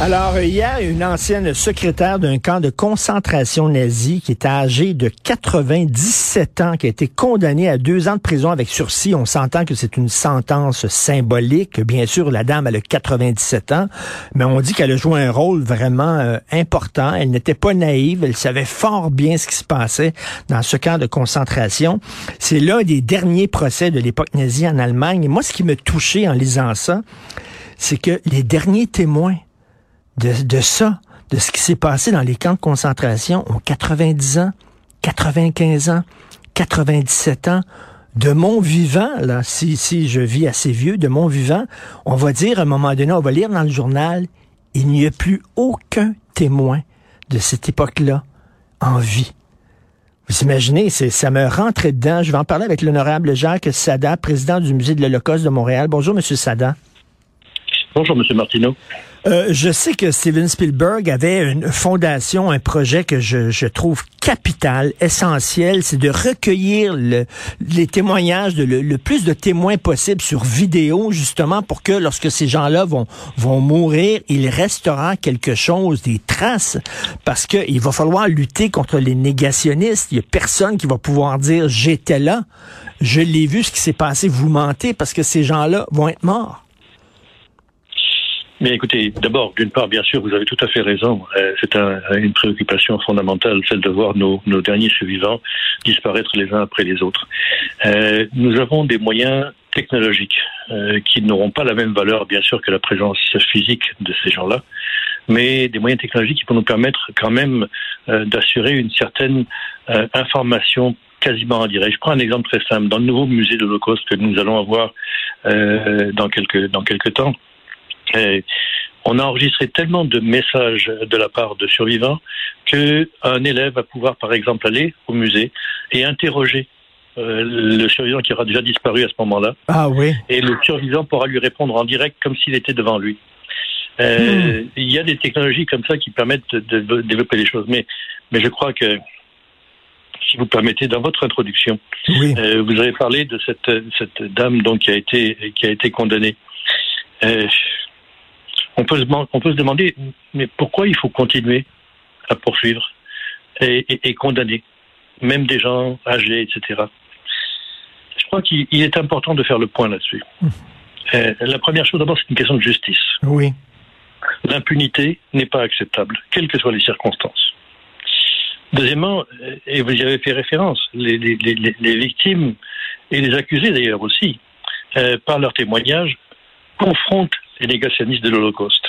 Alors, hier, une ancienne secrétaire d'un camp de concentration nazi qui était âgée de 97 ans, qui a été condamnée à deux ans de prison avec sursis. On s'entend que c'est une sentence symbolique. Bien sûr, la dame, elle a 97 ans, mais on dit qu'elle a joué un rôle vraiment euh, important. Elle n'était pas naïve. Elle savait fort bien ce qui se passait dans ce camp de concentration. C'est l'un des derniers procès de l'époque nazie en Allemagne. Et moi, ce qui me touchait en lisant ça, c'est que les derniers témoins de, ça, de ce qui s'est passé dans les camps de concentration ont 90 ans, 95 ans, 97 ans. De mon vivant, là, si, si je vis assez vieux, de mon vivant, on va dire à un moment donné, on va lire dans le journal, il n'y a plus aucun témoin de cette époque-là en vie. Vous imaginez, ça me rentrait dedans. Je vais en parler avec l'honorable Jacques Sada, président du Musée de l'Holocauste de Montréal. Bonjour, Monsieur Sada. Bonjour, Monsieur Martineau. Euh, je sais que Steven Spielberg avait une fondation, un projet que je, je trouve capital, essentiel, c'est de recueillir le, les témoignages, de le, plus de témoins possible sur vidéo, justement pour que lorsque ces gens-là vont, vont mourir, il restera quelque chose, des traces, parce qu'il va falloir lutter contre les négationnistes. Il y a personne qui va pouvoir dire j'étais là, je l'ai vu, ce qui s'est passé, vous mentez, parce que ces gens-là vont être morts. Mais écoutez, d'abord, d'une part, bien sûr, vous avez tout à fait raison. Euh, c'est une préoccupation fondamentale, celle de voir nos, derniers survivants disparaître les uns après les autres. Euh, nous avons des moyens technologiques euh, qui n'auront pas la même valeur, bien sûr, que la présence physique de ces gens-là, mais des moyens technologiques qui vont nous permettre quand même d'assurer une certaine information quasiment en direct. Je prends un exemple très simple. Dans le nouveau musée de l'Holocauste que nous allons avoir dans quelques dans quelques temps, on a enregistré tellement de messages de la part de survivants qu'un élève va pouvoir, par exemple, aller au musée et interroger euh, le survivant qui aura déjà disparu à ce moment-là. Ah oui. Et le survivant pourra lui répondre en direct comme s'il était devant lui. Euh, hmm. Il y a des technologies comme ça qui permettent de, développer les choses, mais mais je crois que si vous permettez, dans votre introduction, euh, vous avez parlé de cette cette dame donc qui a été qui a été condamnée on peut, se, on peut se demander, mais pourquoi il faut continuer à poursuivre et, condamner, même des gens âgés, etc. Je crois qu'il est important de faire le point là-dessus. Mmh. Euh, la première chose, d'abord, c'est une question de justice. Oui. L'impunité n'est pas acceptable, quelles que soient les circonstances. Deuxièmement, euh, et vous y avez fait référence, les, victimes et les accusés d'ailleurs aussi, euh, par leur témoignage, confrontent les négationnistes de l'Holocauste.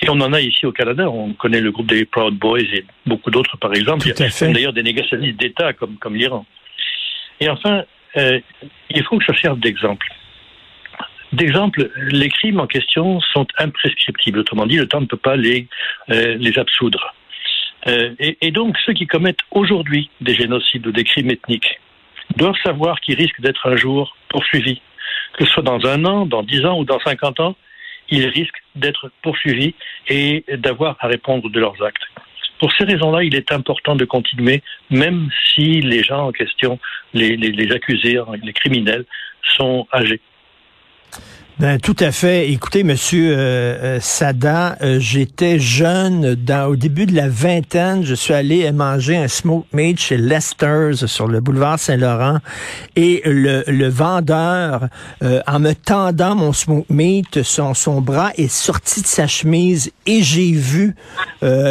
Et on en a ici au Canada. On connaît le groupe des Proud Boys et beaucoup d'autres, par exemple. Il y a d'ailleurs des négationnistes d'État comme, comme l'Iran. Et enfin, euh, il faut que ça serve d'exemple. D'exemple, les crimes en question sont imprescriptibles. Autrement dit, le temps ne peut pas les, euh, les absoudre. Euh, et, et, donc, ceux qui commettent aujourd'hui des génocides ou des crimes ethniques doivent savoir qu'ils risquent d'être un jour poursuivis. Que ce soit dans un an, dans dix ans ou dans cinquante ans, ils risquent d'être poursuivis et d'avoir à répondre de leurs actes. Pour ces raisons-là, il est important de continuer, même si les gens en question, les, accusés, les criminels, sont âgés. Ben, tout à fait. Écoutez, Monsieur euh, euh Sada, euh, j'étais jeune, dans, au début de la vingtaine, je suis allé manger un smoke meat chez Lester's sur le boulevard Saint-Laurent, et le, le vendeur, euh, en me tendant mon smoke meat, son, son bras est sorti de sa chemise et j'ai vu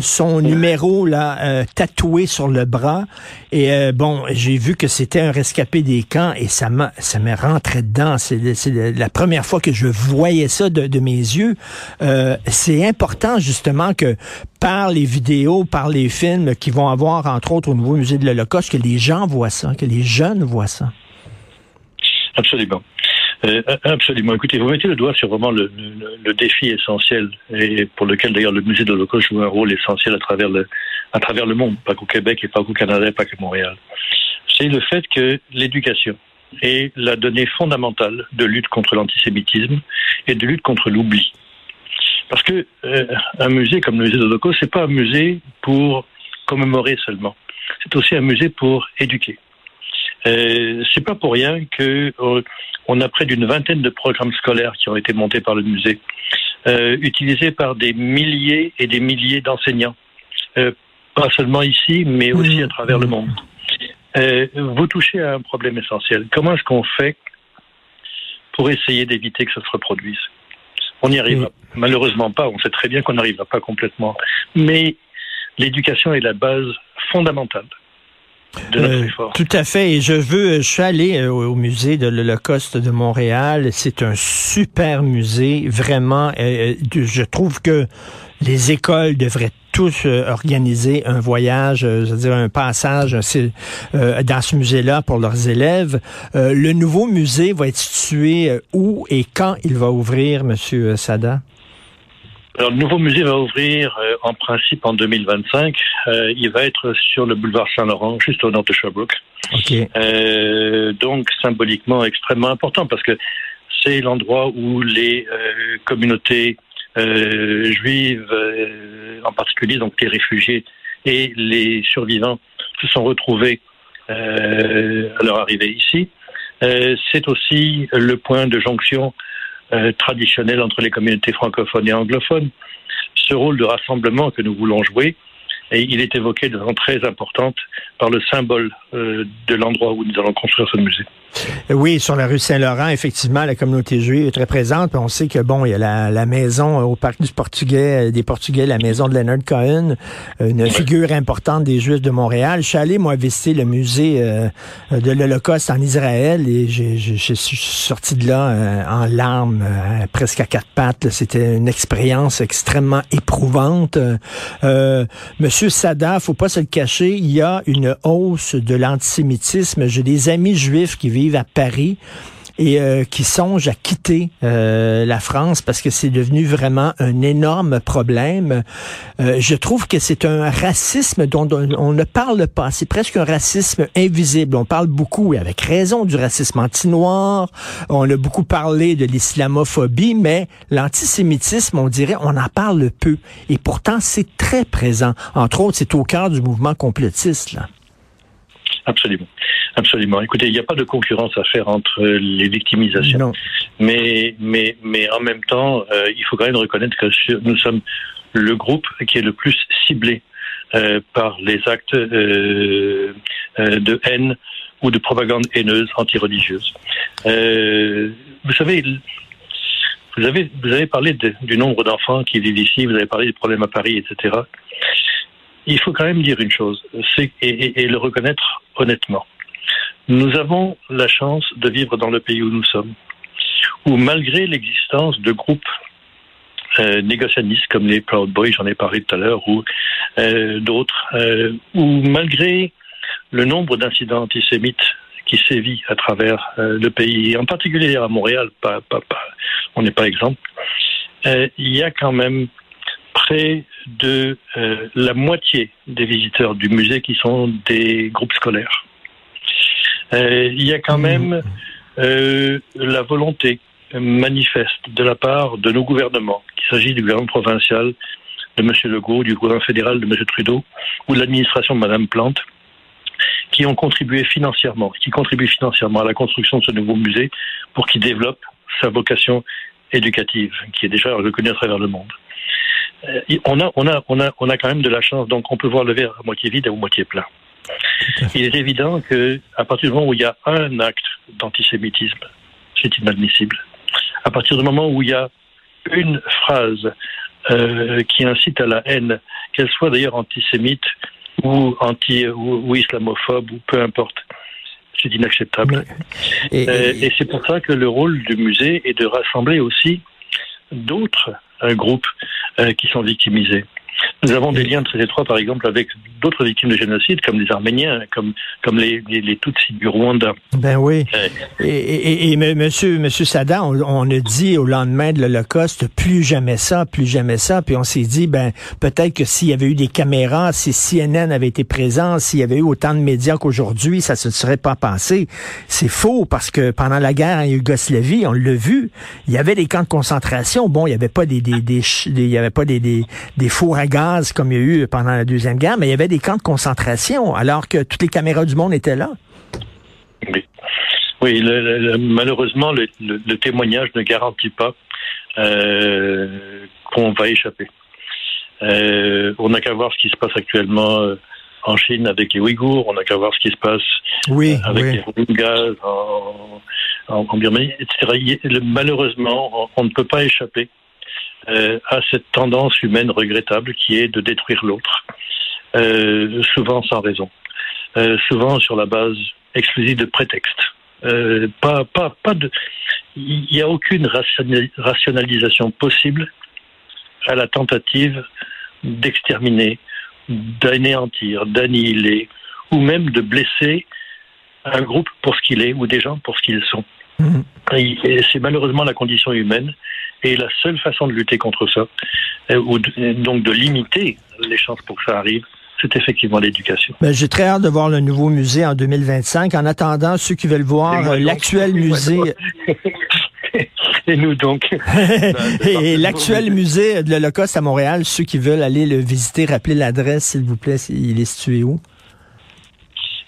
son numéro là tatoué sur le bras. Et bon, j'ai vu que c'était un rescapé des camps et ça m'a ça rentré dedans. C'est la première fois que je voyais ça de, mes yeux. Euh, c'est important justement que par les vidéos, par les films qui vont avoir, entre autres, au Nouveau Musée de l'Holocauste, que les gens voient ça, que les jeunes voient ça. Absolument. Euh, absolument. Écoutez, vous mettez le doigt sur vraiment le, défi essentiel et pour lequel d'ailleurs le musée de l'Holocauste joue un rôle essentiel à travers le, monde, pas qu'au Québec et pas qu'au Canada, pas qu'à Montréal. C'est le fait que l'éducation, est la donnée fondamentale de lutte contre l'antisémitisme et de lutte contre l'oubli. Parce que euh, musée comme le musée de ce c'est pas un musée pour commémorer seulement. C'est aussi un musée pour éduquer. Euh, c'est pas pour rien que euh, on a près d'une vingtaine de programmes scolaires qui ont été montés par le musée, euh, utilisés par des milliers et des milliers d'enseignants, pas seulement ici, mais aussi à travers le monde. Vous touchez à un problème essentiel. Comment est-ce qu'on fait pour essayer d'éviter que ça se reproduise? On n'y arrive malheureusement pas. On sait très bien qu'on n'arrivera pas complètement. Mais l'éducation est la base fondamentale euh, tout à fait. Et je veux, je suis allé euh, au musée de l'Holocauste de Montréal. C'est un super musée, vraiment. Euh, je trouve que les écoles devraient tous organiser un voyage, c'est-à-dire un passage dans ce musée-là pour leurs élèves. le nouveau musée va être situé où et quand il va ouvrir, Monsieur Sada? Alors, le nouveau musée va ouvrir euh, en principe en 2025. Euh, il va être sur le boulevard Saint-Laurent, juste au nord de Sherbrooke. Euh, donc, symboliquement extrêmement important parce que c'est l'endroit où les euh, communautés juives, en particulier donc les réfugiés et les survivants, se sont retrouvés à leur arrivée ici. c'est aussi le point de jonction euh, traditionnel entre les communautés francophones et anglophones. Ce rôle de rassemblement que nous voulons jouer, et il est évoqué de façon très importante par le symbole euh, de l'endroit où nous allons construire ce musée. Oui, sur la rue Saint-Laurent, effectivement, la communauté juive est très présente. on sait que bon, il y a la, maison au parc du Portugais, euh, des Portugais, la maison de Leonard Cohen, une figure importante des Juifs de Montréal. Je suis allé moi visiter le musée euh, de l'Holocauste en Israël et j'ai suis sorti de là en larmes, presque à quatre pattes. C'était une expérience extrêmement éprouvante. Monsieur Sada, faut pas se le cacher, il y a une hausse de l'antisémitisme. J'ai des amis juifs qui vivent à Paris et euh, qui songent à quitter euh, la France parce que c'est devenu vraiment un énorme problème. Euh, je trouve que c'est un racisme dont on ne parle pas. C'est presque un racisme invisible. On parle beaucoup, et avec raison, du racisme anti-noir. On a beaucoup parlé de l'islamophobie, mais l'antisémitisme, on dirait, on en parle peu. Et pourtant, c'est très présent. Entre autres, c'est au cœur du mouvement complotiste. Là. Absolument. Absolument. Écoutez, il n'y a pas de concurrence à faire entre les victimisations. Mais, mais, mais en même temps, euh, il faut quand même reconnaître que nous sommes le groupe qui est le plus ciblé euh, par les actes euh, de haine ou de propagande haineuse anti-religieuse. vous savez, vous avez, vous avez parlé du nombre d'enfants qui vivent ici, vous avez parlé des problèmes à Paris, etc. Il faut quand même dire une chose, et, le reconnaître honnêtement. Nous avons la chance de vivre dans le pays où nous sommes, où malgré l'existence de groupes euh, négationnistes comme les Proud Boys, j'en ai parlé tout à l'heure, ou euh, d'autres, euh, où malgré le nombre d'incidents antisémites qui sévit à travers euh, le pays, en particulier à Montréal, on n'est pas exemple, il y a quand même près de la moitié des visiteurs du musée qui sont des groupes scolaires. Euh, il y a quand même euh, la volonté manifeste de la part de nos gouvernements, qu'il s'agisse du gouvernement provincial de M. Legault, du gouvernement fédéral de M. Trudeau ou de l'administration de Mme Plante, qui ont contribué financièrement, qui contribuent financièrement à la construction de ce nouveau musée pour qu'il développe sa vocation éducative, qui est déjà reconnue à travers le monde. Euh, on, a, on, a, on, a, on a quand même de la chance, donc on peut voir le verre à moitié vide ou moitié plein. Il est évident que à partir du moment où il y a un acte d'antisémitisme, c'est inadmissible. À partir du moment où il y a une phrase euh, qui incite à la haine, qu'elle soit d'ailleurs antisémite ou anti ou, islamophobe ou peu importe, c'est inacceptable. Et, euh, et c'est pour ça que le rôle du musée est de rassembler aussi d'autres groupes qui sont victimisés. Nous avons des liens très étroits, par exemple, avec d'autres victimes de génocide, comme les Arméniens, comme, comme les, les, Tutsis du Rwanda. Ben oui. Euh, et, et, et, monsieur, monsieur Sada, on, a dit au lendemain de l'Holocauste, plus jamais ça, plus jamais ça. Puis on s'est dit, ben peut-être que s'il y avait eu des caméras, si CNN avait été présent, s'il y avait eu autant de médias qu'aujourd'hui, ça se serait pas passé. C'est faux parce que pendant la guerre en Yougoslavie, on l'a vu, il y avait des camps de concentration. Bon, il y avait pas des, des, des, il y avait pas des, des, des fours à gaz comme il y a eu pendant la Deuxième Guerre, mais il y avait des camps de concentration alors que toutes les caméras du monde étaient là. Oui, oui malheureusement, le, témoignage ne garantit pas qu'on va échapper. on n'a qu'à voir ce qui se passe actuellement en Chine avec les Ouïghours, on n'a qu'à voir ce qui se passe avec les Rohingyas en, en, Birmanie, etc. Malheureusement, on ne peut pas échapper euh, à cette tendance humaine regrettable qui est de détruire l'autre, euh, souvent sans raison, euh, souvent sur la base exclusive de prétextes. pas, pas, pas de, il n'y a aucune rationalisation possible à la tentative d'exterminer, d'anéantir, d'annihiler, ou même de blesser un groupe pour ce qu'il est, ou des gens pour ce qu'ils sont. Mmh. C'est malheureusement la condition humaine. Et la seule façon de lutter contre ça, euh, ou donc de limiter les chances pour que ça arrive, c'est effectivement l'éducation. Ben, J'ai très hâte de voir le nouveau musée en 2025. En attendant, ceux qui veulent voir euh, l'actuel musée... Et nous donc. Et l'actuel musée de l'Holocauste à Montréal, ceux qui veulent aller le visiter, rappelez l'adresse, s'il vous plaît. Il est situé où?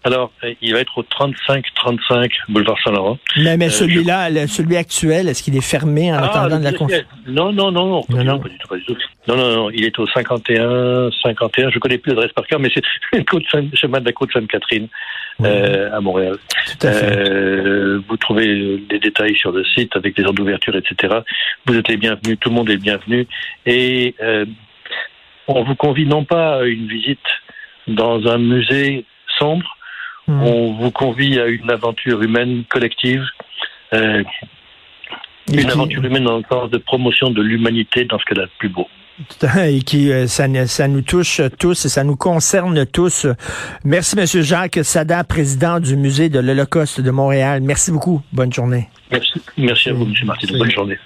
Alors, euh, il va être au 35-35 boulevard Saint-Laurent. Mais, mais euh, celui-là, celui actuel, est-ce qu'il est fermé en ah, attendant de la construction Non, non, non, non, non, non. Pas du tout, pas du tout. Non, non, non, il est au 51, 51. Je connais plus l'adresse par cœur, mais c'est le chemin de la côte Sainte-Catherine euh, à Montréal. Tout à fait. Euh, vous trouvez des détails sur le site avec les heures d'ouverture, etc. Vous êtes les bienvenus, tout le monde est bienvenu. Et euh, on vous convie non pas à une visite dans un musée sombre, Hmm. On vous convie à une aventure humaine collective, euh, une aventure humaine dans le sens de promotion de l'humanité dans ce qu'elle a de plus beau. Et qui euh, ça, ça, nous touche tous et ça nous concerne tous. Merci, Monsieur Jacques Sada, président du musée de l'Holocauste de Montréal. Merci beaucoup. Bonne journée. Merci, Merci à vous, M. Martin. Bonne journée.